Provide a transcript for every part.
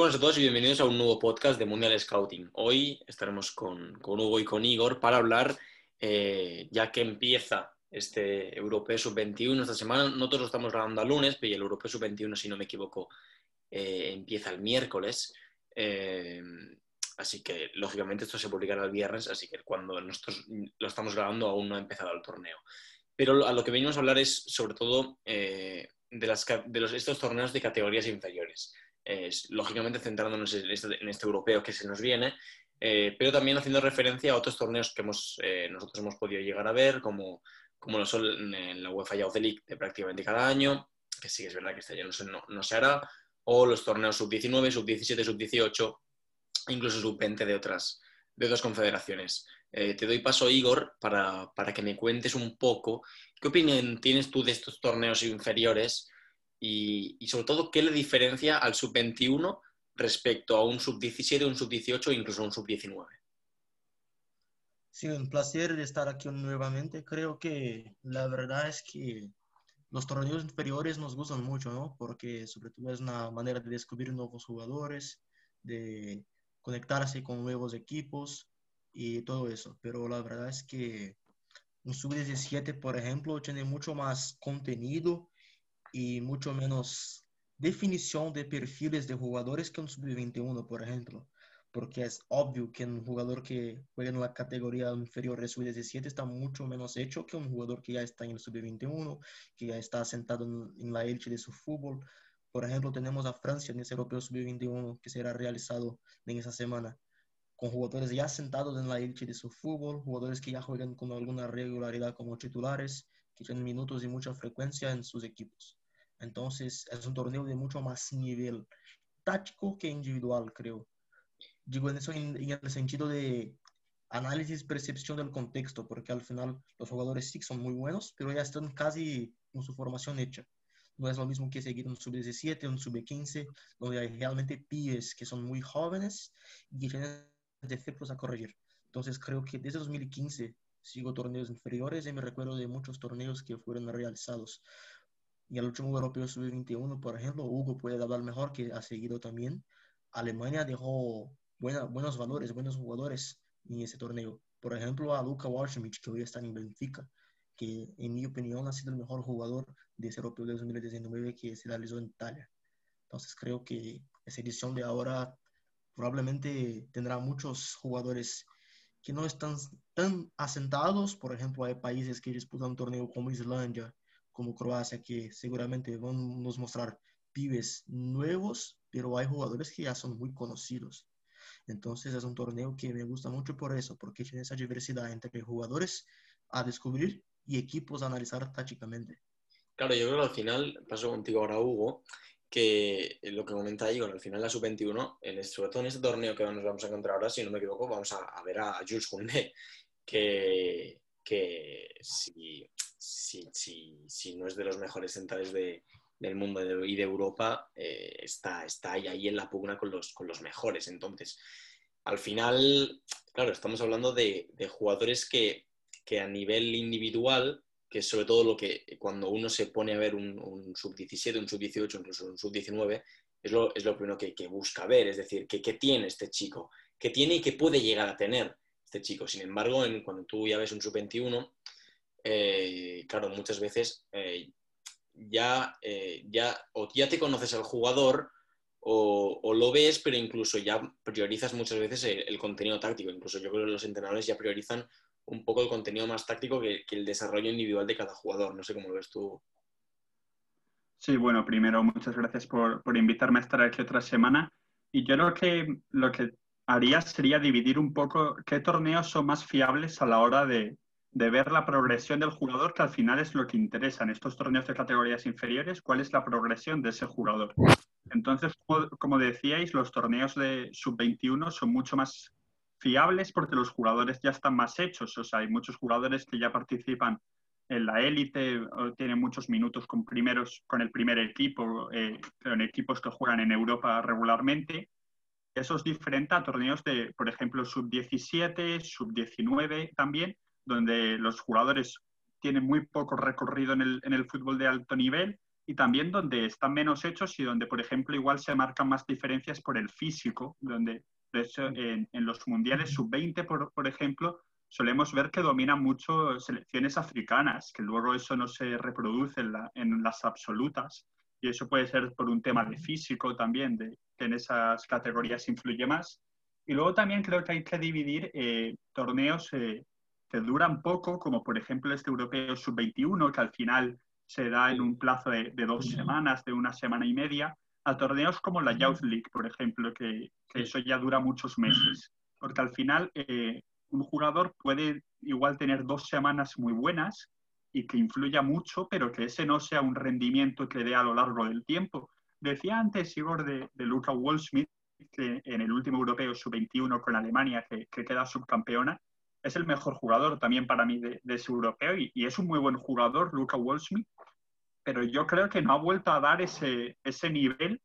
Buenas a todos y bienvenidos a un nuevo podcast de Mundial Scouting. Hoy estaremos con, con Hugo y con Igor para hablar, eh, ya que empieza este Europeo Sub-21 esta semana. Nosotros lo estamos grabando a lunes, pero el Europeo Sub-21, si no me equivoco, eh, empieza el miércoles. Eh, así que, lógicamente, esto se publicará el viernes, así que cuando nosotros lo estamos grabando aún no ha empezado el torneo. Pero a lo que venimos a hablar es, sobre todo, eh, de, las, de los, estos torneos de categorías inferiores. Lógicamente, centrándonos en este, en este, europeo que se nos viene, pero también haciendo referencia a otros torneos que hemos, nosotros hemos podido llegar a ver, como, como lo son en la UEFA Youth League de prácticamente cada año, que sí es verdad que este año no se hará, o los torneos sub-19, sub-17, sub-18, incluso sub-20 de otras, de otras confederaciones. Eh, te doy paso, Igor, para, que me cuentes un poco qué opinión tienes tú de estos torneos inferiores y, sobre todo qué le diferencia al sub-21 respecto a un sub-17, un sub-18 o incluso un sub-19. Sí, un placer estar aquí nuevamente. Creo que la verdad es que los torneos inferiores nos gustan mucho, ¿no? Porque sobre todo es una manera de descubrir nuevos jugadores, de conectarse con nuevos equipos y todo eso. Pero la verdad es que un sub-17, por ejemplo, tiene mucho más contenido y mucho menos definición de perfiles de jugadores que un sub-21, por ejemplo porque es obvio que un jugador que juega en la categoría inferior de sub-17 está mucho menos hecho que un jugador que ya está en el sub-21, que ya está sentado en, la élite de su fútbol. Por ejemplo, tenemos a Francia en ese europeo sub-21 que será realizado en esa semana, con jugadores ya sentados en la élite de su fútbol, jugadores que ya juegan con alguna regularidad como titulares, que tienen minutos y mucha frecuencia en sus equipos. Entonces, es un torneo de mucho más nivel táctico que individual, creo digo en eso en, el sentido de análisis, percepción del contexto, porque al final los jugadores sí son muy buenos, pero ya están casi con su formación hecha. No es lo mismo que seguir un sub-17, un sub-15, donde hay realmente pibes que son muy jóvenes y tienen defectos a corregir. Entonces creo que desde 2015 sigo torneos inferiores y me recuerdo de muchos torneos que fueron realizados. Y el último europeo sub-21, por ejemplo, Hugo puede hablar mejor que ha seguido también. Alemania dejó buenos valores, buenos jugadores en ese torneo. Por ejemplo, a Luka Walshmich, que hoy está en Benfica, que en mi opinión ha sido el mejor jugador de ese europeo de 2019 que se realizó en Italia. Entonces creo que esa edición de ahora probablemente tendrá muchos jugadores que no están tan asentados. Por ejemplo, hay países que disputan un torneo como Islandia, como Croacia, que seguramente van a nos mostrar pibes nuevos, pero hay jugadores que ya son muy conocidos. Entonces es un torneo que me gusta mucho por eso, porque tiene esa diversidad entre jugadores a descubrir y equipos a analizar tácticamente. Claro, yo creo que al final, paso contigo ahora, Hugo, que lo que comenta Igor, al final la sub-21, sobre todo en este torneo que nos vamos a encontrar ahora, si no me equivoco, vamos a, ver a Jules Koundé, que, que si, si, si, no es de los mejores centrales de, del mundo y de Europa eh, está, está ahí, en la pugna con los, con los mejores. Entonces, al final, claro, estamos hablando de, jugadores que, a nivel individual, que es sobre todo lo que cuando uno se pone a ver un, sub-17, un sub-18, incluso un sub-19, es lo, es lo primero que, busca ver, es decir, ¿qué, tiene este chico? ¿Qué tiene y qué puede llegar a tener este chico? Sin embargo, en, cuando tú ya ves un sub-21, eh, claro, muchas veces eh, ya, eh, ya, o ya te conoces al jugador o, lo ves, pero incluso ya priorizas muchas veces el, contenido táctico. Incluso yo creo que los entrenadores ya priorizan un poco el contenido más táctico que, el desarrollo individual de cada jugador. No sé cómo lo ves tú. Sí, bueno, primero muchas gracias por, por invitarme a estar aquí otra semana. Y yo creo que lo que haría sería dividir un poco qué torneos son más fiables a la hora de, de ver la progresión del jugador, que al final es lo que interesa en estos torneos de categorías inferiores, cuál es la progresión de ese jugador. Entonces, como, decíais, los torneos de sub-21 son mucho más fiables porque los jugadores ya están más hechos. O sea, hay muchos jugadores que ya participan en la élite, tienen muchos minutos con, primeros, con el primer equipo, eh, en equipos que juegan en Europa regularmente. eso es diferente a torneos de, por ejemplo, sub-17, sub-19 también, donde los jugadores tienen muy poco recorrido en el, en el fútbol de alto nivel y también donde están menos hechos y donde, por ejemplo, igual se marcan más diferencias por el físico, donde de hecho en, en los mundiales sub-20, por, por, ejemplo, solemos ver que dominan mucho selecciones africanas, que luego eso no se reproduce en, la, en las absolutas. Y eso puede ser por un tema de físico también, de que en esas categorías influye más. Y luego también creo que hay que dividir eh, torneos eh, que duran poco, como por ejemplo este europeo sub-21, que al final se da en un plazo de, de, dos semanas, de una semana y media, a torneos como la Youth League, por ejemplo, que, que eso ya dura muchos meses. Porque al final eh, un jugador puede igual tener dos semanas muy buenas y que influya mucho, pero que ese no sea un rendimiento que dé a lo largo del tiempo. Decía antes Igor de, de Luca Wallsmith, que en el último europeo sub-21 con Alemania, que, que, queda subcampeona, es el mejor jugador también para mí de, de ese europeo y, es un muy buen jugador, Luca Wallsmith, pero yo creo que no ha vuelto a dar ese, ese nivel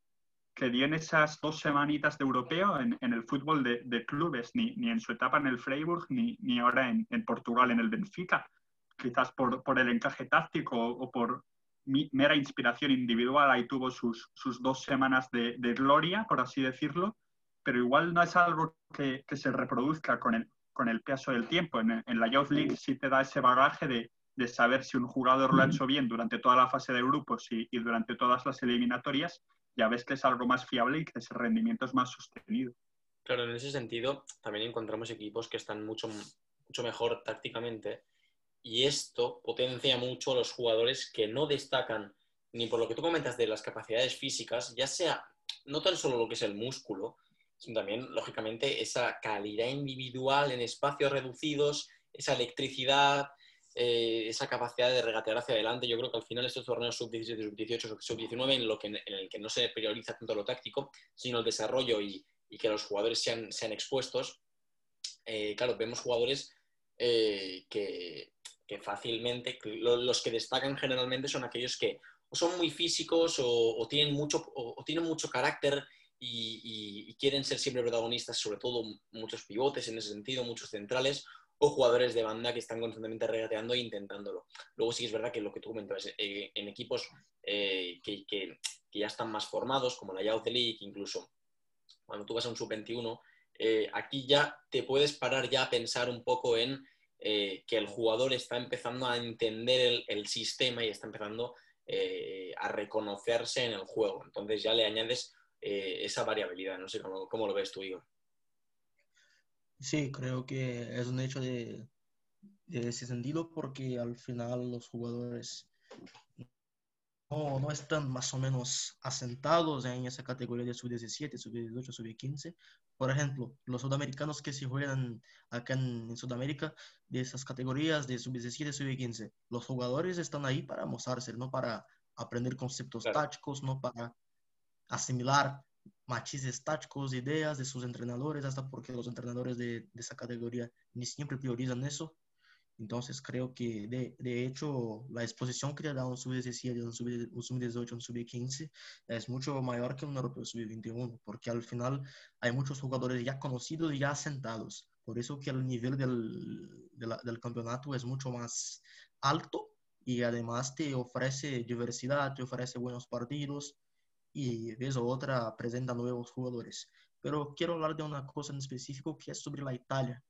que dio en esas dos semanitas de europeo en, en el fútbol de, clubes, ni, ni, en su etapa en el Freiburg, ni, ni ahora en, Portugal en el Benfica. Quizás por, por el encaje táctico o por mera inspiración individual, ahí tuvo sus, sus dos semanas de, de, gloria, por así decirlo, pero igual no es algo que, que se reproduzca con el, con el paso del tiempo. En, en, la Youth League sí te da ese bagaje de, de saber si un jugador lo ha hecho bien durante toda la fase de grupos y, y durante todas las eliminatorias ya ves que es algo más fiable y que ese rendimiento es más sostenido. Claro, en ese sentido también encontramos equipos que están mucho, mucho mejor tácticamente y esto potencia mucho a los jugadores que no destacan ni por lo que tú comentas de las capacidades físicas, ya sea no tan solo lo que es el músculo, sino también, lógicamente, esa calidad individual en espacios reducidos, esa electricidad, eh, esa capacidad de regatear hacia adelante. Yo creo que al final estos torneos sub-17, sub-18, sub-19, en, lo que, en el que no se prioriza tanto lo táctico, sino el desarrollo y, y que los jugadores sean, sean expuestos, eh, claro, vemos jugadores eh, que, que, fácilmente, lo, los que destacan generalmente son aquellos que o son muy físicos o, o tienen, mucho, o, o, tienen mucho carácter y, quieren ser siempre protagonistas, sobre todo muchos pivotes en ese sentido, muchos centrales, o jugadores de banda que están constantemente regateando e intentándolo. Luego sí es verdad que lo que tú comentas, eh, en equipos eh, que, que, ya están más formados, como la Youth League, incluso cuando tú vas a un sub-21, eh, aquí ya te puedes parar ya a pensar un poco en que el jugador está empezando a entender el, sistema y está empezando a reconocerse en el juego. Entonces ya le añades esa variabilidad. No sé cómo, cómo lo ves tú, Igor. Sí, creo que es un hecho de, de, ese sentido porque al final los jugadores no, no, están más o menos asentados en esa categoría de sub-17, sub-18, sub-15. Por ejemplo, los sudamericanos que se juegan acá en, en Sudamérica de esas categorías de sub-17, sub-15, los jugadores están ahí para mostrarse, no para aprender conceptos claro. tácticos, no para asimilar matices tácticos, ideas de sus entrenadores, hasta porque los entrenadores de, de, esa categoría ni siempre priorizan eso. Entonces creo que de, de hecho la exposición que le da un sub-17, un sub-18, un sub-15 es mucho mayor que un europeo sub-21, porque al final hay muchos jugadores ya conocidos y ya asentados. Por eso que el nivel del, del campeonato es mucho más alto y además te ofrece diversidad, te ofrece buenos partidos y vez otra presenta nuevos jugadores. Pero quiero hablar de una cosa en específico que es sobre la Italia,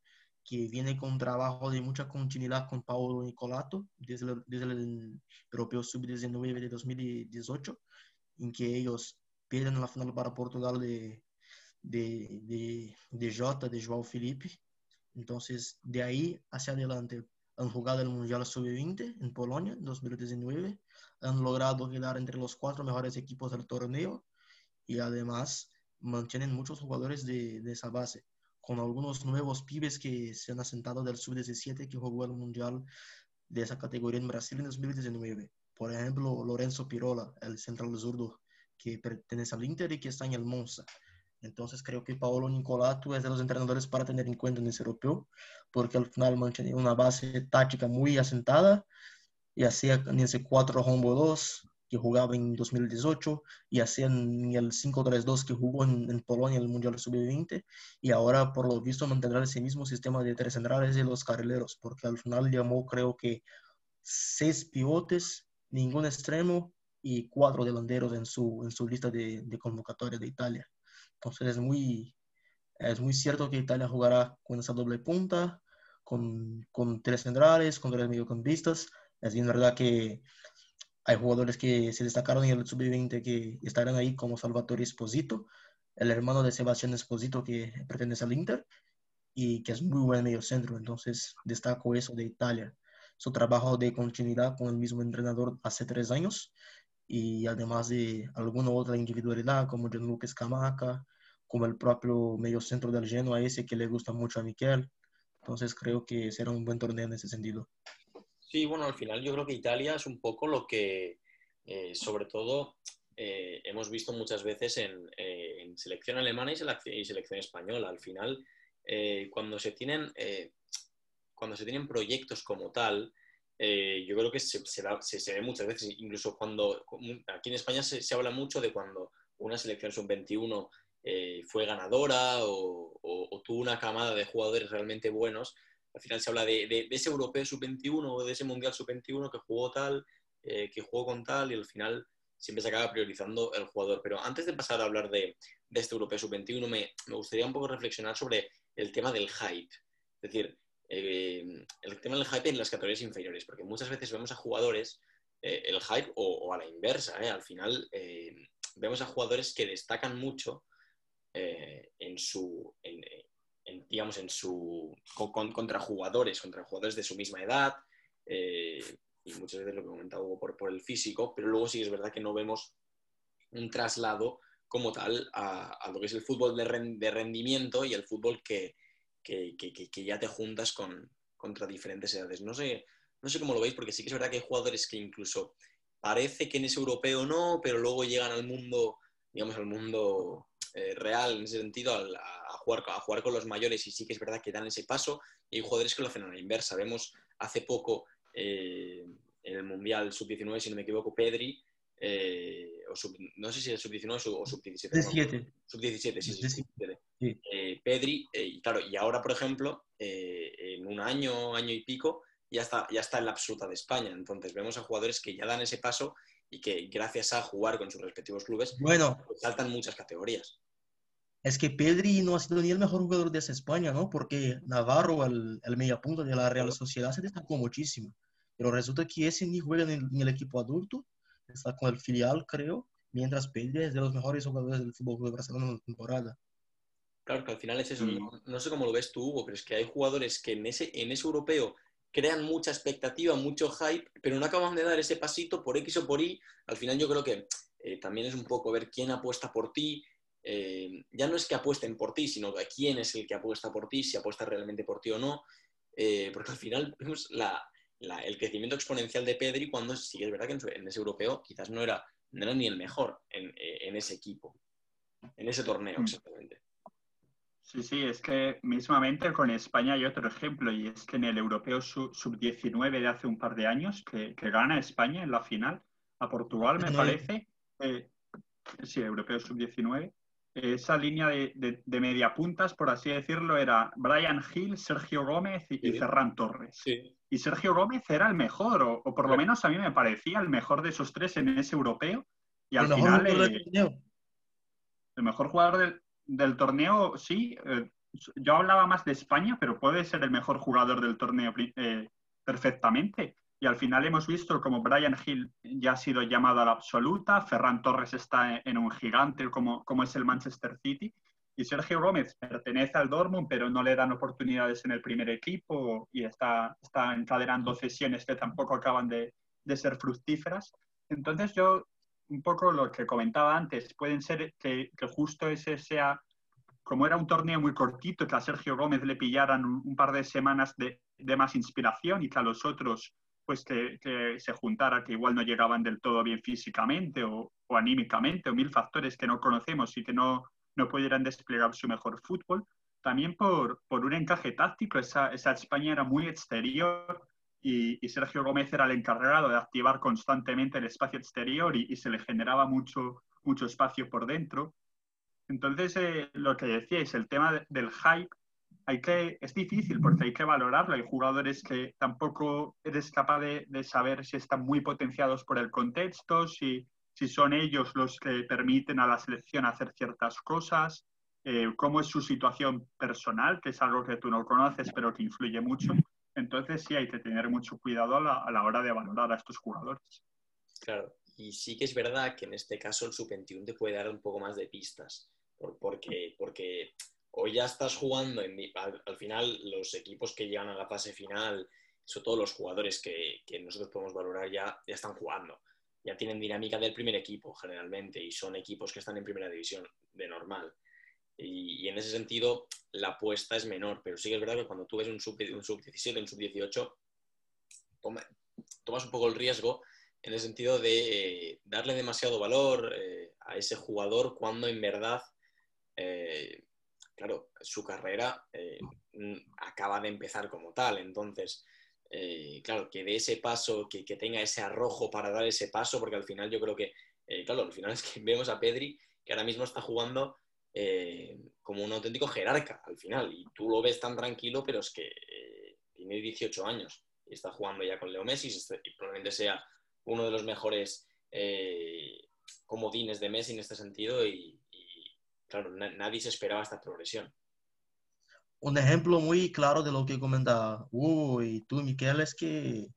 que viene con un trabajo de mucha continuidad con Paolo Nicolato desde el, desde el Europeo Sub-19 de 2018, en que ellos pierden la final para Portugal de, de, de, de Jota, de João Felipe. Entonces, de ahí hacia adelante, han jugado el Mundial Sub-20 en Polonia en 2019 han logrado quedar entre los cuatro mejores equipos del torneo y además mantienen muchos jugadores de, de esa base, con algunos nuevos pibes que se han asentado del sub-17 que jugó el Mundial de esa categoría en Brasil en 2019. Por ejemplo, Lorenzo Pirola, el central zurdo que pertenece al Inter y que está en el Monza. Entonces creo que Paolo Nicolato es de los entrenadores para tener en cuenta en ese europeo, porque al final mantiene una base táctica muy asentada y hacía ese 4 rombo 2, que jugaba en 2018 y hacían el 5-3-2 que jugó en, Polonia en el Mundial Sub-20 y ahora por lo visto mantendrá ese mismo sistema de tres centrales y los carrileros porque al final llamó creo que seis pivotes, ningún extremo y cuatro delanteros en su, en su lista de, de convocatoria de Italia. Entonces es muy, es muy cierto que Italia jugará con esa doble punta, con, con tres centrales, con tres mediocampistas. Es bien verdad que hay jugadores que se destacaron en el sub-20 que estarán ahí como Salvatore Esposito, el hermano de Sebastián Esposito que pertenece al Inter y que es muy buen medio centro. Entonces destaco eso de Italia. Su trabajo de continuidad con el mismo entrenador hace tres años y además de alguna otra individualidad como Gianluca Scamaca, como el propio medio centro del Genoa, ese que le gusta mucho a Miquel. Entonces creo que será un buen torneo en ese sentido. Sí, bueno, al final yo creo que Italia es un poco lo que, eh, sobre todo, eh, hemos visto muchas veces en, eh, en selección alemana y y selección española. Al final, cuando se tienen cuando se tienen proyectos como tal, eh, yo creo que se, se, ve muchas veces, incluso cuando aquí en España se, habla mucho de cuando una selección sub-21 eh, fue ganadora o, tuvo una camada de jugadores realmente buenos, al final se habla de, ese europeo sub-21 o de ese mundial sub-21 que jugó tal, eh, que jugó con tal y al final siempre se acaba priorizando el jugador. Pero antes de pasar a hablar de, este europeo sub-21, me, me gustaría un poco reflexionar sobre el tema del hype. Es decir, eh, el tema del hype en las categorías inferiores, porque muchas veces vemos a jugadores, eh, el hype o, a la inversa, eh, al final vemos a jugadores que destacan mucho en su, digamos, en su, contra jugadores, contra jugadores de su misma edad, y muchas veces lo que comentaba por, por el físico, pero luego sí es verdad que no vemos un traslado como tal a, lo que es el fútbol de rendimiento y el fútbol que, que, ya te juntas con, contra diferentes edades. No sé, no sé cómo lo veis, porque sí que es verdad que hay jugadores que incluso parece que en ese europeo no, pero luego llegan al mundo, digamos, al mundo eh, real en ese sentido, a, jugar, a jugar con los mayores y sí que es verdad que dan ese paso y hay jugadores que lo hacen a la inversa. Vemos hace poco eh, en el Mundial Sub-19, si no me equivoco, Pedri, eh, o no sé si es sub-19 o sub-17. Sub-17, sí, sí, sí. Eh, Pedri, eh, y claro, y ahora, por ejemplo, eh, en un año, año y pico, ya está, ya está en la absoluta de España. Entonces vemos a jugadores que ya dan ese paso y que gracias a jugar con sus respectivos clubes, bueno, pues saltan muchas categorías. Es que Pedri no ha sido ni el mejor jugador de esa España, ¿no? Porque Navarro, el, el mediapunta de la Real Sociedad, se destacó muchísimo. Pero resulta que ese ni juega en el, equipo adulto, está con el filial, creo, mientras Pedri es de los mejores jugadores del fútbol de Barcelona en la temporada. Claro, que al final es eso. No, sé cómo lo ves tú, Hugo, pero es que hay jugadores que en ese, en ese europeo crean mucha expectativa, mucho hype, pero no acaban de dar ese pasito por X o por Y. Al final yo creo que eh, también es un poco ver quién apuesta por ti. Eh, ya no es que apuesten por ti, sino quién es el que apuesta por ti, si apuesta realmente por ti o no. Eh, porque al final vemos el crecimiento exponencial de Pedri cuando sí es verdad que en, ese europeo quizás no era, no era ni el mejor en, en ese equipo, en ese torneo mm. exactamente. Sí, sí, es que mismamente con España hay otro ejemplo y es que en el Europeo Sub-19 de hace un par de años que, gana España en la final a Portugal, me parece. Eh, sí, Europeo Sub-19. Esa línea de, de, media puntas, por así decirlo, era Brian Hill, Sergio Gómez y, Ferran Torres. Y Sergio Gómez era el mejor, o, por lo menos a mí me parecía el mejor de esos tres en ese europeo. Y al final. Eh, el mejor jugador del, del torneo, sí. Eh, yo hablaba más de España, pero puede ser el mejor jugador del torneo eh, perfectamente. Y al final hemos visto como Brian Hill ya ha sido llamado a la absoluta, Ferran Torres está en un gigante como, como es el Manchester City, y Sergio Gómez pertenece al Dortmund, pero no le dan oportunidades en el primer equipo y está, está encadenando cesiones que tampoco acaban de, de ser fructíferas. Entonces yo un poco lo que comentaba antes, pueden ser que, justo ese sea, como era un torneo muy cortito, que a Sergio Gómez le pillaran un, par de semanas de, más inspiración y que a los otros pues que, se juntara, que igual no llegaban del todo bien físicamente o, anímicamente, o mil factores que no conocemos y que no, no pudieran desplegar su mejor fútbol. También por, por un encaje táctico, esa, esa España era muy exterior, y, Sergio Gómez era el encargado de activar constantemente el espacio exterior y, se le generaba mucho, mucho espacio por dentro. Entonces, eh, lo que decíais, el tema del hype, hay que, es difícil porque hay que valorarlo. Hay jugadores que tampoco eres capaz de, saber si están muy potenciados por el contexto, si, si son ellos los que permiten a la selección hacer ciertas cosas, eh, cómo es su situación personal, que es algo que tú no conoces pero que influye mucho. Entonces sí hay que tener mucho cuidado a la, hora de valorar a estos jugadores. Claro, y sí que es verdad que en este caso el sub-21 te puede dar un poco más de pistas, porque, porque hoy ya estás jugando, en, al, final los equipos que llegan a la fase final, sobre todo los jugadores que, que nosotros podemos valorar ya, ya están jugando, ya tienen dinámica del primer equipo generalmente y son equipos que están en primera división de normal. Y, en ese sentido, la apuesta es menor, pero sí que es verdad que cuando tú ves un sub-17, un sub-17, un sub-18, tomas un poco el riesgo en el sentido de eh, darle demasiado valor eh, a ese jugador cuando en verdad, eh, claro, su carrera acaba de empezar como tal. Entonces, claro, que de ese paso, que, que, tenga ese arrojo para dar ese paso, porque al final yo creo que, claro, al final es que vemos a Pedri que ahora mismo está jugando eh, como un auténtico jerarca al final. Y tú lo ves tan tranquilo, pero es que eh, tiene 18 años y está jugando ya con Leo Messi y probablemente sea uno de los mejores eh, comodines de Messi en este sentido y, claro, nadie se esperaba esta progresión. Un ejemplo muy claro de lo que comenta Hugo y tú, Miquel, es que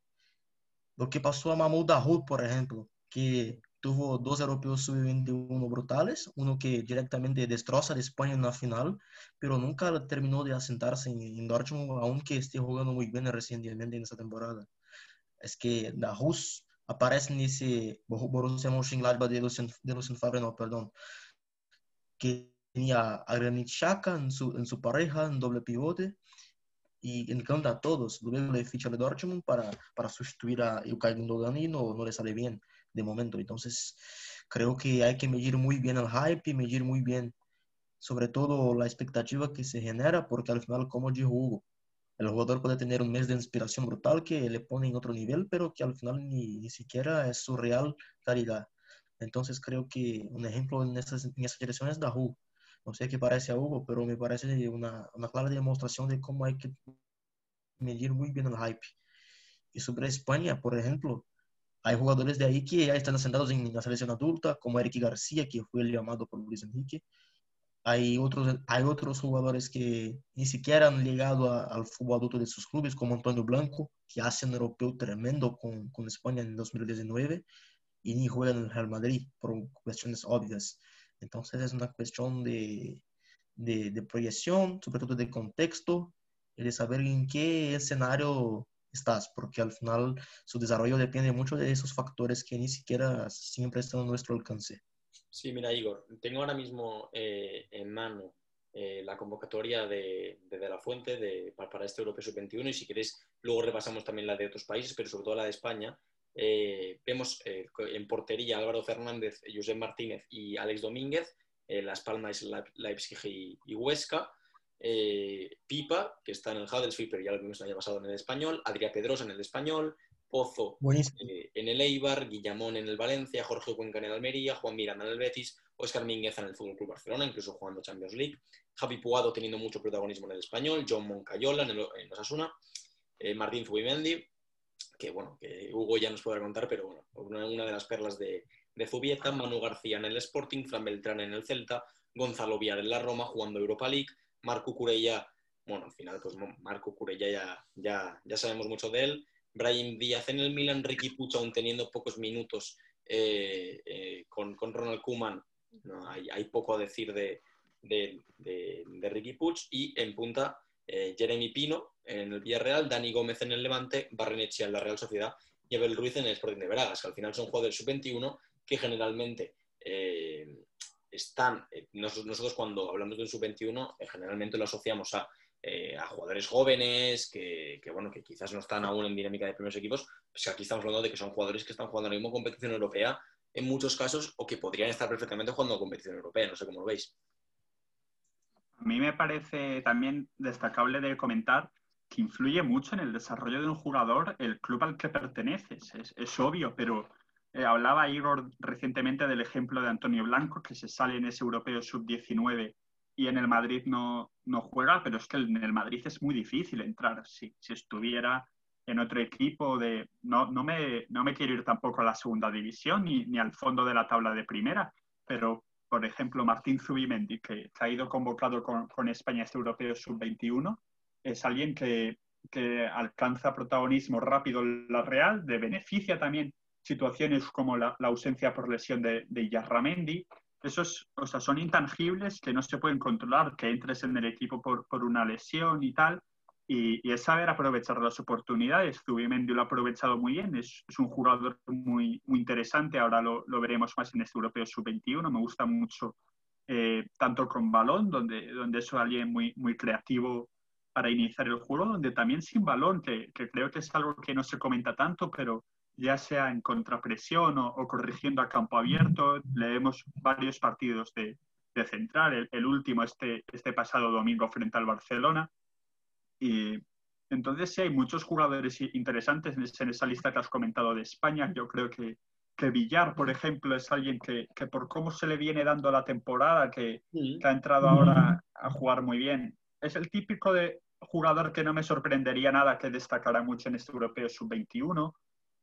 lo que pasó a Mahmoud Dahoud, por ejemplo, que tuvo dos europeos sub-21 brutales, uno que directamente destroza a España en la final, pero nunca terminó de asentarse en, Dortmund, aunque esté jugando muy bien recientemente en esta temporada. Es que Dahus aparece en ese Borussia Mönchengladbach de Lucien, de Lucien Favre, no, perdón, que tenía a Granit Xhaka en su, en su pareja, en doble pivote, y encanta a todos. Luego le ficha de Dortmund para, para sustituir a Ilkay Gundogan y no, no le sale bien de momento. Entonces, creo que hay que medir muy bien el hype y medir muy bien, sobre todo la expectativa que se genera, porque al final, como dijo Hugo, el jugador puede tener un mes de inspiración brutal que le pone en otro nivel, pero que al final ni, ni siquiera es su real calidad. Entonces, creo que un ejemplo en esa, en esa dirección es Dahu. No sé qué parece a Hugo, pero me parece una, una clara demostración de cómo hay que medir muy bien el hype. Y sobre España, por ejemplo, hay jugadores de ahí que ya están asentados en la selección adulta, como Eric García, que fue el llamado por Luis Enrique. Hay otros, hay otros jugadores que ni siquiera han llegado al fútbol adulto de sus clubes, como Antonio Blanco, que hace un europeo tremendo con, con España en 2019 y ni juega en el Real Madrid por cuestiones obvias. Entonces es una cuestión de, de, de proyección, sobre todo de contexto, y de saber en qué escenario estás, porque al final su desarrollo depende mucho de esos factores que ni siquiera siempre están a nuestro alcance. Sí, mira, Igor, tengo ahora mismo eh, en mano eh, la convocatoria de, de, La Fuente de, para, este Europeo Sub-21 y si queréis, luego repasamos también la de otros países, pero sobre todo la de España. Eh, vemos en portería Álvaro Fernández, José Martínez y Alex Domínguez, Las Palmas, Leipzig y, y Huesca. Eh, Pipa, que está en el Huddersfield, pero ya lo vimos el año pasado en el español, Adrián Pedrosa en el español, Pozo eh, en el Eibar, Guillamón en el Valencia, Jorge Cuenca en el Almería, Juan Miranda en el Betis, Oscar Mínguez en el Fútbol Club Barcelona, incluso jugando Champions League, Javi Puado teniendo mucho protagonismo en el español, John Moncayola en, el, en Osasuna, eh, Martín Zubimendi, que bueno, que Hugo ya nos podrá contar, pero bueno, una, de las perlas de, de Zubieta, Manu García en el Sporting, Fran Beltrán en el Celta, Gonzalo Viar en la Roma jugando Europa League, Marco Curella, bueno, al final, pues Marco Curella ya, ya, ya sabemos mucho de él. Brahim Díaz en el Milan, Ricky Puch aún teniendo pocos minutos eh, eh, con, con, Ronald Koeman. No, hay, hay, poco a decir de, de, de, Ricky Puch. Y en punta, eh, Jeremy Pino en el Villarreal, Dani Gómez en el Levante, Barrenechea en la Real Sociedad y Abel Ruiz en el Sporting de Bragas, que al final son jugadores sub-21 que generalmente están, eh, nosotros cuando hablamos de un sub-21, eh, generalmente lo asociamos a, eh, a jugadores jóvenes que, que, bueno, que quizás no están aún en dinámica de primeros equipos, pues aquí estamos hablando de que son jugadores que están jugando ahora mismo competición europea en muchos casos o que podrían estar perfectamente jugando competición europea, no sé cómo lo veis. A mí me parece también destacable de comentar que influye mucho en el desarrollo de un jugador el club al que perteneces. Es, obvio, pero eh, hablaba Igor recientemente del ejemplo de Antonio Blanco, que se sale en ese europeo sub-19 y en el Madrid no, no juega, pero es que en el Madrid es muy difícil entrar. Si, si estuviera en otro equipo de... No, no, me, no me quiero ir tampoco a la segunda división ni, ni al fondo de la tabla de primera, pero por ejemplo Martín Zubimendi, que, ha ido convocado con, con España este europeo sub-21, es alguien que, que alcanza protagonismo rápido en la Real, de beneficia también situaciones como la, la ausencia por lesión de, de Yarramendi, esos o son intangibles que no se pueden controlar, que entres en el equipo por, por una lesión y tal, y, es saber aprovechar las oportunidades. Zubimendi lo ha aprovechado muy bien, es, un jugador muy, muy interesante, ahora lo, lo, veremos más en este Europeo Sub-21, me gusta mucho eh, tanto con balón, donde, donde es alguien muy, muy creativo para iniciar el juego, donde también sin balón, que, creo que es algo que no se comenta tanto, pero ya sea en contrapresión o, corrigiendo a campo abierto. Leemos varios partidos de, de central, el, el, último este, este pasado domingo frente al Barcelona. Y entonces sí hay muchos jugadores interesantes en, esa lista que has comentado de España. Yo creo que, que Villar, por ejemplo, es alguien que, que, por cómo se le viene dando la temporada, que, que ha entrado ahora a jugar muy bien, es el típico de jugador que no me sorprendería nada que destacara mucho en este europeo sub-21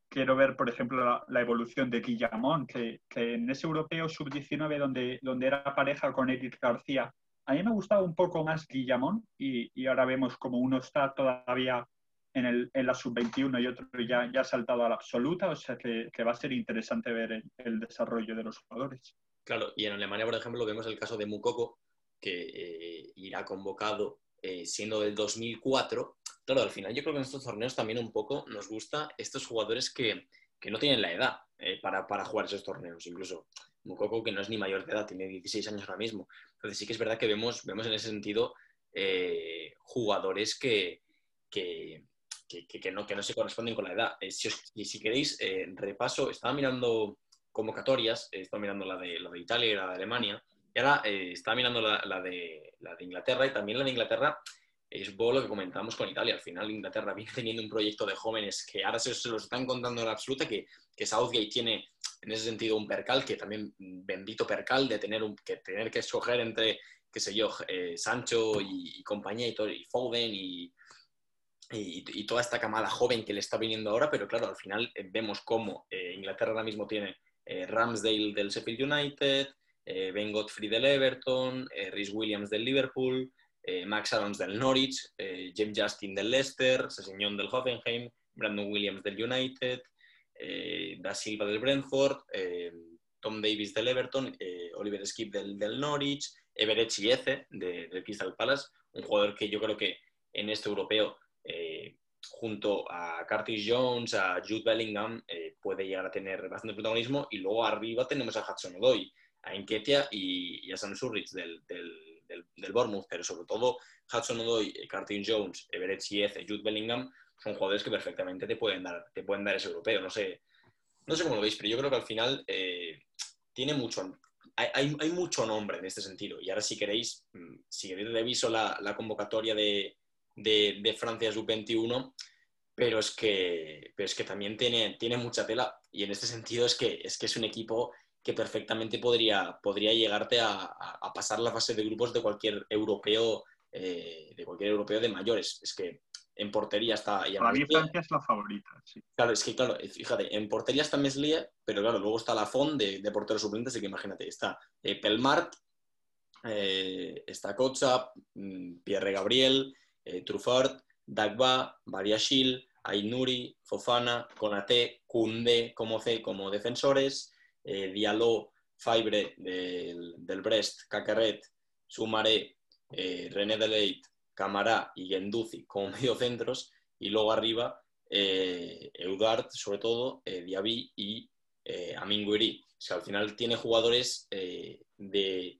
quiero ver, por ejemplo, la, la evolución de Guillamón, que, que, en ese europeo sub-19 donde, donde era pareja con Eric García, a mí me gustaba un poco más Guillamón y, y ahora vemos como uno está todavía en, el, en la sub-21 y otro ya, ya ha saltado a la absoluta, o sea que, que va a ser interesante ver el, el, desarrollo de los jugadores. Claro, y en Alemania, por ejemplo, vemos el caso de Mukoko, que eh, irá convocado eh, siendo del 2004 claro, al final yo creo que en estos torneos también un poco nos gusta estos jugadores que, que no tienen la edad eh, para, para, jugar esos torneos. Incluso Mukoko, que no es ni mayor de edad, tiene 16 años ahora mismo. Entonces sí que es verdad que vemos, vemos en ese sentido eh, jugadores que, que, que, no, que no se corresponden con la edad. Eh, si, queréis, eh, repaso, estaba mirando convocatorias, estaba mirando la de, la de Italia y la de Alemania, y ahora estaba mirando la, la, de, la de Inglaterra, y también la de Inglaterra es un lo que comentábamos con Italia. Al final, Inglaterra viene teniendo un proyecto de jóvenes que ahora se, se los están contando en la absoluta, que, que, Southgate tiene en ese sentido un percal, que también bendito percal de tener, un, que, tener que escoger entre, qué sé yo, eh, Sancho y, y, compañía y, todo, y Foden y, y, y, toda esta camada joven que le está viniendo ahora, pero claro, al final eh, vemos cómo eh, Inglaterra ahora mismo tiene Ramsdale del Sheffield United, Ben Godfrey del Everton, Rhys Williams del Liverpool, Max Adams del Norwich, James Justin del Leicester, Sessignon del Hoffenheim, Brandon Williams del United, eh, Da Silva del Brentford, eh, Tom Davis del Everton, eh, Oliver Skip del, del, Norwich, Everett Chieze del de Crystal Palace, un jugador que yo creo que en este europeo, eh, junto a Curtis Jones, a Jude Bellingham, puede llegar a tener bastante protagonismo. Y luego arriba tenemos a Hudson Odoi, a Enketia y, y a Sam Surridge del, del del, Bournemouth, pero sobre todo Hudson Odoi, Cartin Jones, Everett Sieze, Jude Bellingham, son jugadores que perfectamente te pueden dar, te pueden dar ese europeo. No sé, no sé cómo lo veis, pero yo creo que al final eh, tiene mucho, hay, mucho nombre en este sentido. Y ahora si queréis, mm, si queréis reviso la, la convocatoria de, de, de Francia Sub-21, pero es que, pero es que también tiene, tiene mucha tela. Y en este sentido es que es, que es un equipo que perfectamente podría, podría llegarte a, a, pasar la fase de grupos de cualquier europeo, eh, de cualquier europeo de mayores. Es que en portería está... Para mí Francia es la favorita, sí. Claro, es que claro, fíjate, en portería está Meslier, pero claro, luego está la Fond de, de portero suplente, así que imagínate, está eh, Pelmart, eh, está Kotsap, mm, Pierre Gabriel, eh, Truffard, Dagba, Bariashil, Ainuri, Fofana, Konate, Kunde como, como defensores, eh, Diallo, Fibre del, del, Brest, Cacarret, Sumaré, eh, René Deleit, Camará y Genduzi como mediocentros, y luego arriba eh, sobre todo, eh, Diaby y eh, Aminguiri. O sea, al final tiene jugadores eh, de,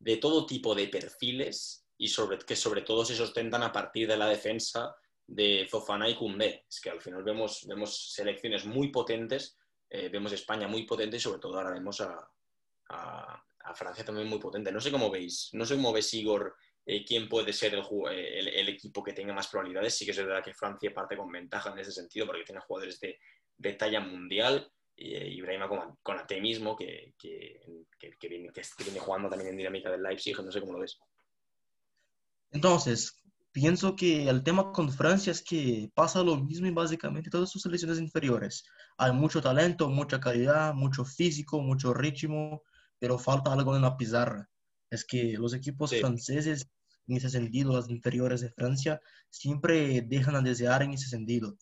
de, todo tipo de perfiles y sobre, que sobre todo se sustentan a partir de la defensa de Fofana y Koundé. Es que al final vemos, vemos selecciones muy potentes eh, vemos España muy potente y sobre todo ahora vemos a, a, a, Francia también muy potente. No sé cómo veis, no sé cómo ves Igor eh, quién puede ser el, el, equipo que tenga más probabilidades. Sí que es verdad que Francia parte con ventaja en ese sentido porque tiene jugadores de, talla mundial. Eh, Ibrahima con, que, que, viene, que viene jugando también en dinámica del Leipzig, no sé cómo lo ves. Entonces, pienso que el tema con Francia es que pasa lo mismo en básicamente todas sus selecciones inferiores. Hay mucho talento, mucha calidad, mucho físico, mucho ritmo, pero falta algo en la pizarra. Es que los equipos franceses, en ese sentido, las inferiores de Francia, siempre dejan a desear en ese sentido.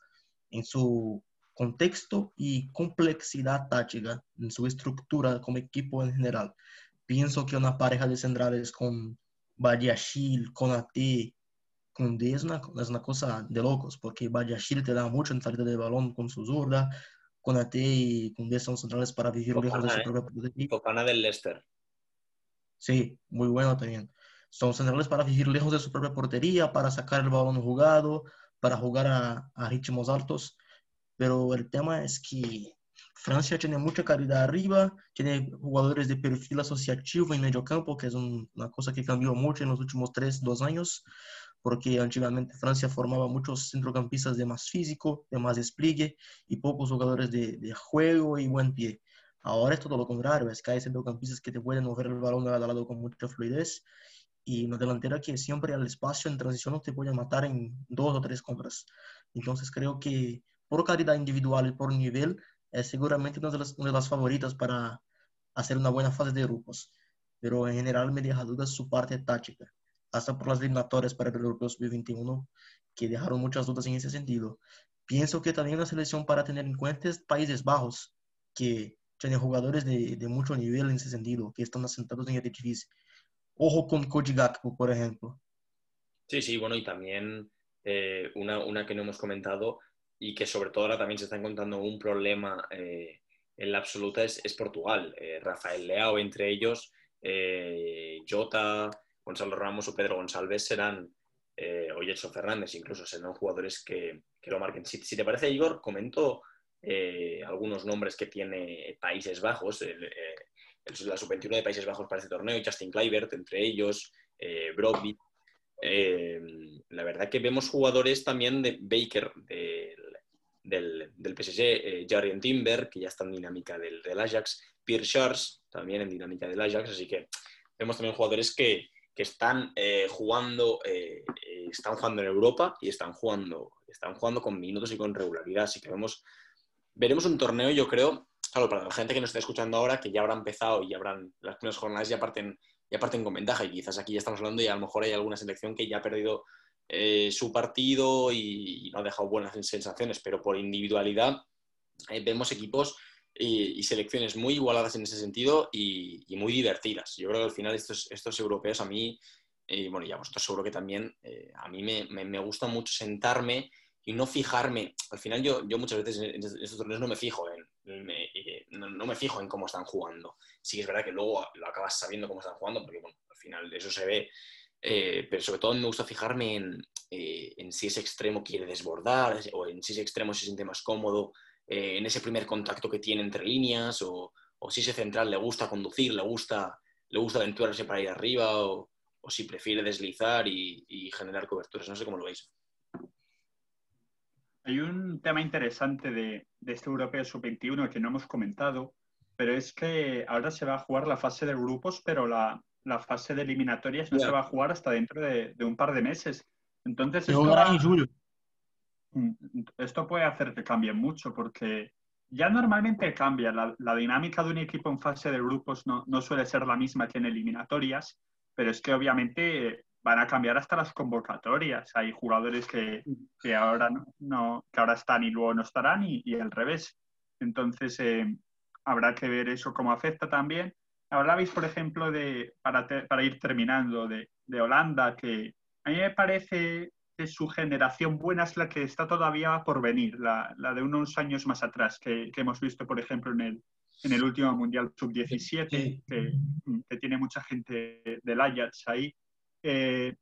En su contexto y complejidad táctica, en su estructura como equipo en general. Pienso que una pareja de centrales con Badiachil, con AT, con D es una, es una cosa de locos, porque Badiachil te da mucho en salida de balón con su zurda, con AT y con D son centrales para vivir lejos de su propia portería. Copana del Leicester. Sí, muy bueno también. Son centrales para vivir lejos de su propia portería, para sacar el balón jugado, para jugar a, ritmos altos. Pero el tema es que Francia tiene mucha calidad arriba, tiene jugadores de perfil asociativo en medio campo, que es una cosa que cambió mucho en los últimos tres, dos años, porque antiguamente Francia formaba muchos centrocampistas de más físico, de más despliegue y pocos jugadores de juego y buen pie. Ahora es todo lo contrario, es que hay centrocampistas que te pueden mover el balón de lado a lado con mucha fluidez y una delantera que siempre al espacio en transición te puede matar en dos o tres compras. Entonces creo que por calidad individual y por nivel, es seguramente una de, las, una de las favoritas para hacer una buena fase de grupos. Pero en general me deja dudas su parte táctica, hasta por las eliminatorias para el Europeo 2021, que dejaron muchas dudas en ese sentido. Pienso que también una selección para tener en cuenta es Países Bajos, que tiene jugadores de, de mucho nivel en ese sentido, que están asentados en el difícil. Ojo con Koji Gakpo, por ejemplo. Sí, sí, bueno, y también eh, una, una que no hemos comentado, y que sobre todo ahora también se está encontrando un problema eh, en la absoluta es, Portugal. Eh, Rafael Leao entre ellos, eh, Jota, Gonzalo Ramos o Pedro González serán, o Gelson Fernández incluso, serán jugadores que, que lo marquen. Si, te parece, Igor, comento algunos nombres que tiene Países Bajos. El, la sub-21 de Países Bajos para este torneo, Justin Kluivert entre ellos, eh, la verdad que vemos jugadores también de Baker, de del, del PSG, eh, Timber, que ya está en dinámica del, del Ajax, Pierre Charles, también en dinámica del Ajax, así que vemos también jugadores que, que están eh, jugando, eh, están jugando en Europa y están jugando, están jugando con minutos y con regularidad, así que vemos, veremos un torneo, yo creo, claro, para la gente que nos está escuchando ahora, que ya habrá empezado y habrán, las primeras jornadas ya parten, ya parten con ventaja y quizás aquí ya estamos hablando y a lo mejor hay alguna selección que ya ha perdido eh, su partido y, no ha dejado buenas sensaciones, pero por individualidad eh, vemos equipos y, selecciones muy igualadas en ese sentido y, muy divertidas. Yo creo que al final estos, estos europeos a mí, y bueno, ya vosotros seguro que también, eh, a mí me, me, gusta mucho sentarme y no fijarme. Al final yo, yo muchas veces en estos torneos no me fijo en, no, no, me fijo en cómo están jugando. Sí es verdad que luego lo acabas sabiendo cómo están jugando, porque bueno, al final eso se ve eh, pero sobre todo me gusta fijarme eh, en, si ese extremo quiere desbordar o en si ese extremo se siente más cómodo eh, en ese primer contacto que tiene entre líneas o, si ese central le gusta conducir, le gusta, le gusta aventurarse para ir arriba o, si prefiere deslizar y, generar coberturas. No sé cómo lo veis. Hay un tema interesante de, de este Europeo Sub-21 que no hemos comentado, pero es que ahora se va a jugar la fase de grupos, pero la, la fase de eliminatorias no se va a jugar hasta dentro de, un par de meses. Entonces, mm, esto, puede hacer que cambie mucho porque ya normalmente cambia. La, dinámica de un equipo en fase de grupos no, suele ser la misma que en eliminatorias, pero es que obviamente van a cambiar hasta las convocatorias. Hay jugadores que, ahora, no, que ahora están y luego no estarán y, y al revés. Entonces, eh, habrá que ver eso cómo afecta también. Hablabais, por ejemplo, de, para, para ir terminando, de, de, Holanda, que a mí me parece que su generación buena es la que está todavía por venir, la, la de unos años más atrás, que, que, hemos visto, por ejemplo, en el, en el último Mundial Sub-17, que, que, tiene mucha gente del Ajax ahí. Eh,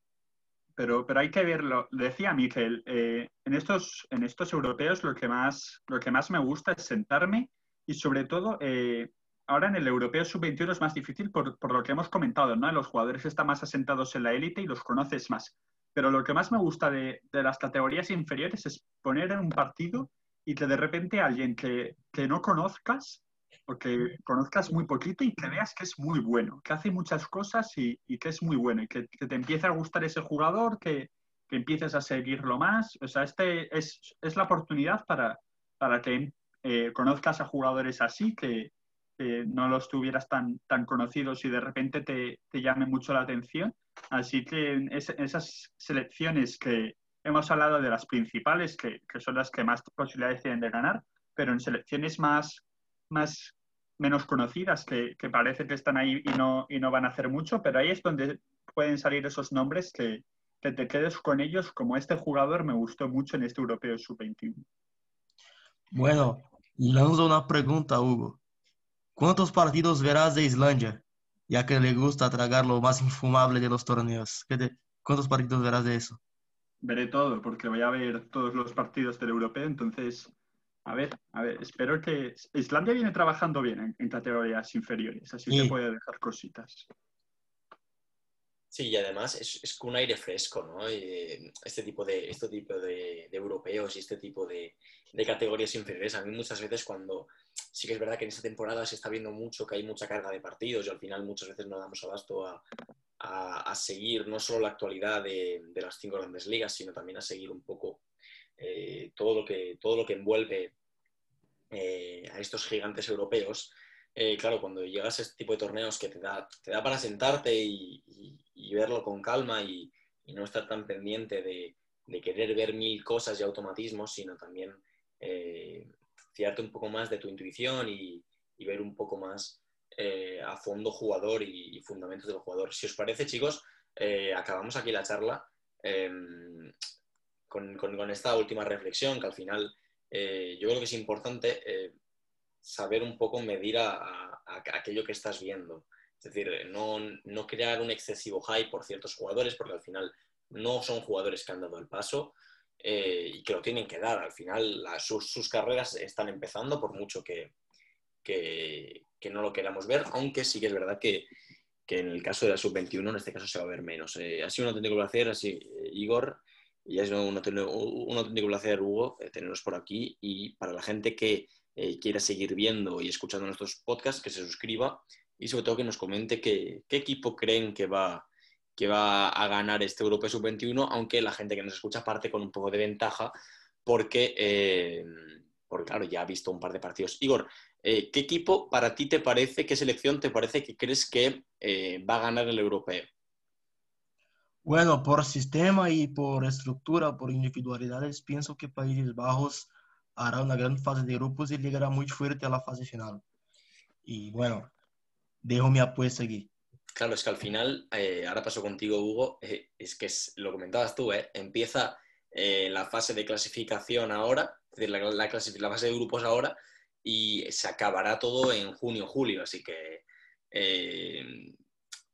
pero, pero hay que verlo. Decía Miquel, eh, en, estos, en estos europeos lo que, más, lo que más me gusta es sentarme y sobre todo eh, ahora en el europeo sub-21 es más difícil por, por, lo que hemos comentado, ¿no? Los jugadores están más asentados en la élite y los conoces más. Pero lo que más me gusta de, de, las categorías inferiores es poner en un partido y que de repente alguien que, que no conozcas o que conozcas muy poquito y que veas que es muy bueno, que hace muchas cosas y, y que es muy bueno y que, te empiece a gustar ese jugador, que, que empieces a seguirlo más. O sea, este es, es la oportunidad para, para que eh, conozcas a jugadores así, que, que, no los tuvieras tan, tan conocidos y de repente te, te llame mucho la atención. Así que en es, esas selecciones que hemos hablado de las principales, que, que, son las que más posibilidades tienen de ganar, pero en selecciones más, más menos conocidas, que, que parece que están ahí y no, y no van a hacer mucho, pero ahí es donde pueden salir esos nombres que, que te quedes con ellos, como este jugador me gustó mucho en este Europeo Sub-21. Bueno, lanzo una pregunta, Hugo. ¿Cuántos partidos verás de Islandia? Ya que le gusta tragar lo más infumable de los torneos. Te, ¿Cuántos partidos verás de eso? Veré todo, porque voy a ver todos los partidos del europeo, entonces, a ver, a ver, espero que... Islandia viene trabajando bien en, en categorías inferiores, así que puede dejar cositas. Sí, y además es, es con un aire fresco, ¿no? Y este tipo, de, este tipo de, de europeos y este tipo de, de, categorías inferiores. A mí muchas veces cuando sí que es verdad que en esta temporada se está viendo mucho que hay mucha carga de partidos y al final muchas veces no damos abasto a, a, a seguir no solo la actualidad de, de, las cinco grandes ligas, sino también a seguir un poco eh, todo, lo que, todo lo que envuelve eh, a estos gigantes europeos. Eh, claro, cuando llegas a este tipo de torneos que te da, te da para sentarte y, verlo con calma y, no estar tan pendiente de, de, querer ver mil cosas y automatismos, sino también fiarte un poco más de tu intuición y, ver un poco más a fondo jugador y, fundamentos del jugador. Si os parece, chicos, acabamos aquí la charla em, con, esta última reflexión, que al final eh, yo creo que es importante eh, saber un poco medir a, aquello que estás viendo. Es decir, no, no, crear un excesivo hype por ciertos jugadores, porque al final no son jugadores que han dado el paso eh, y que lo tienen que dar. Al final sus, carreras están empezando, por mucho que, que, no lo queramos ver, aunque sí que es verdad que, que en el caso de la sub-21, en este caso se va a ver menos. Eh, ha sido un auténtico así, Igor, y sido un un auténtico placer, Hugo, eh, tenerlos por aquí. Y para la gente que eh, quiera seguir viendo y escuchando nuestros podcasts, que se suscriba y sobre todo que nos comente qué, qué equipo creen que va, que va a ganar este Europeo Sub-21, aunque la gente que nos escucha parte con un poco de ventaja porque, eh, porque claro, ya ha visto un par de partidos. Igor, ¿qué equipo para ti te parece, qué selección te parece que crees que va a ganar el Europeo? Bueno, por sistema y por estructura, por individualidades, pienso que Países Bajos hará una gran fase de grupos y llegará muy fuerte a la fase final. Y bueno, dejo mi apuesta aquí. Claro, es que al final, eh, ahora paso contigo, Hugo, eh, es que es, lo comentabas tú, eh, empieza eh, la fase de clasificación ahora, es decir, la, la, la, fase de grupos ahora, y se acabará todo en junio, julio, así que eh,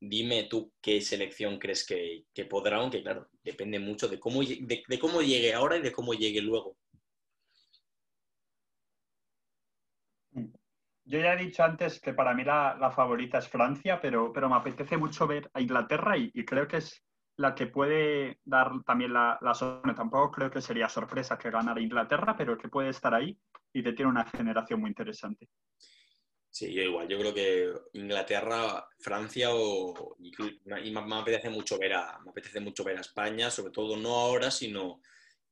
dime tú qué selección crees que, que, podrá, aunque claro, depende mucho de cómo, de, cómo llegue ahora y de cómo llegue luego. Yo ya he dicho antes que para mí la, favorita es Francia, pero, pero, me apetece mucho ver a Inglaterra y, y, creo que es la que puede dar también la, la sorpresa. Tampoco creo que sería sorpresa que ganara Inglaterra, pero que puede estar ahí y que tiene una generación muy interesante. Sí, yo igual. Yo creo que Inglaterra, Francia o, y, me, apetece mucho ver a, me apetece mucho ver a España, sobre todo no ahora, sino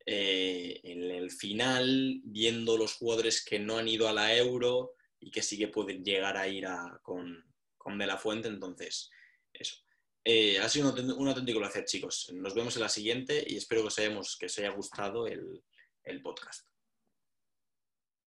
eh, en el final, viendo los jugadores que no han ido a la Euro y que sí que pueden llegar a ir a, con, con De La Fuente. Entonces, eso. Eh, ha sido un, un, auténtico placer, chicos. Nos vemos en la siguiente y espero que os, hayamos, que os haya gustado el, el podcast.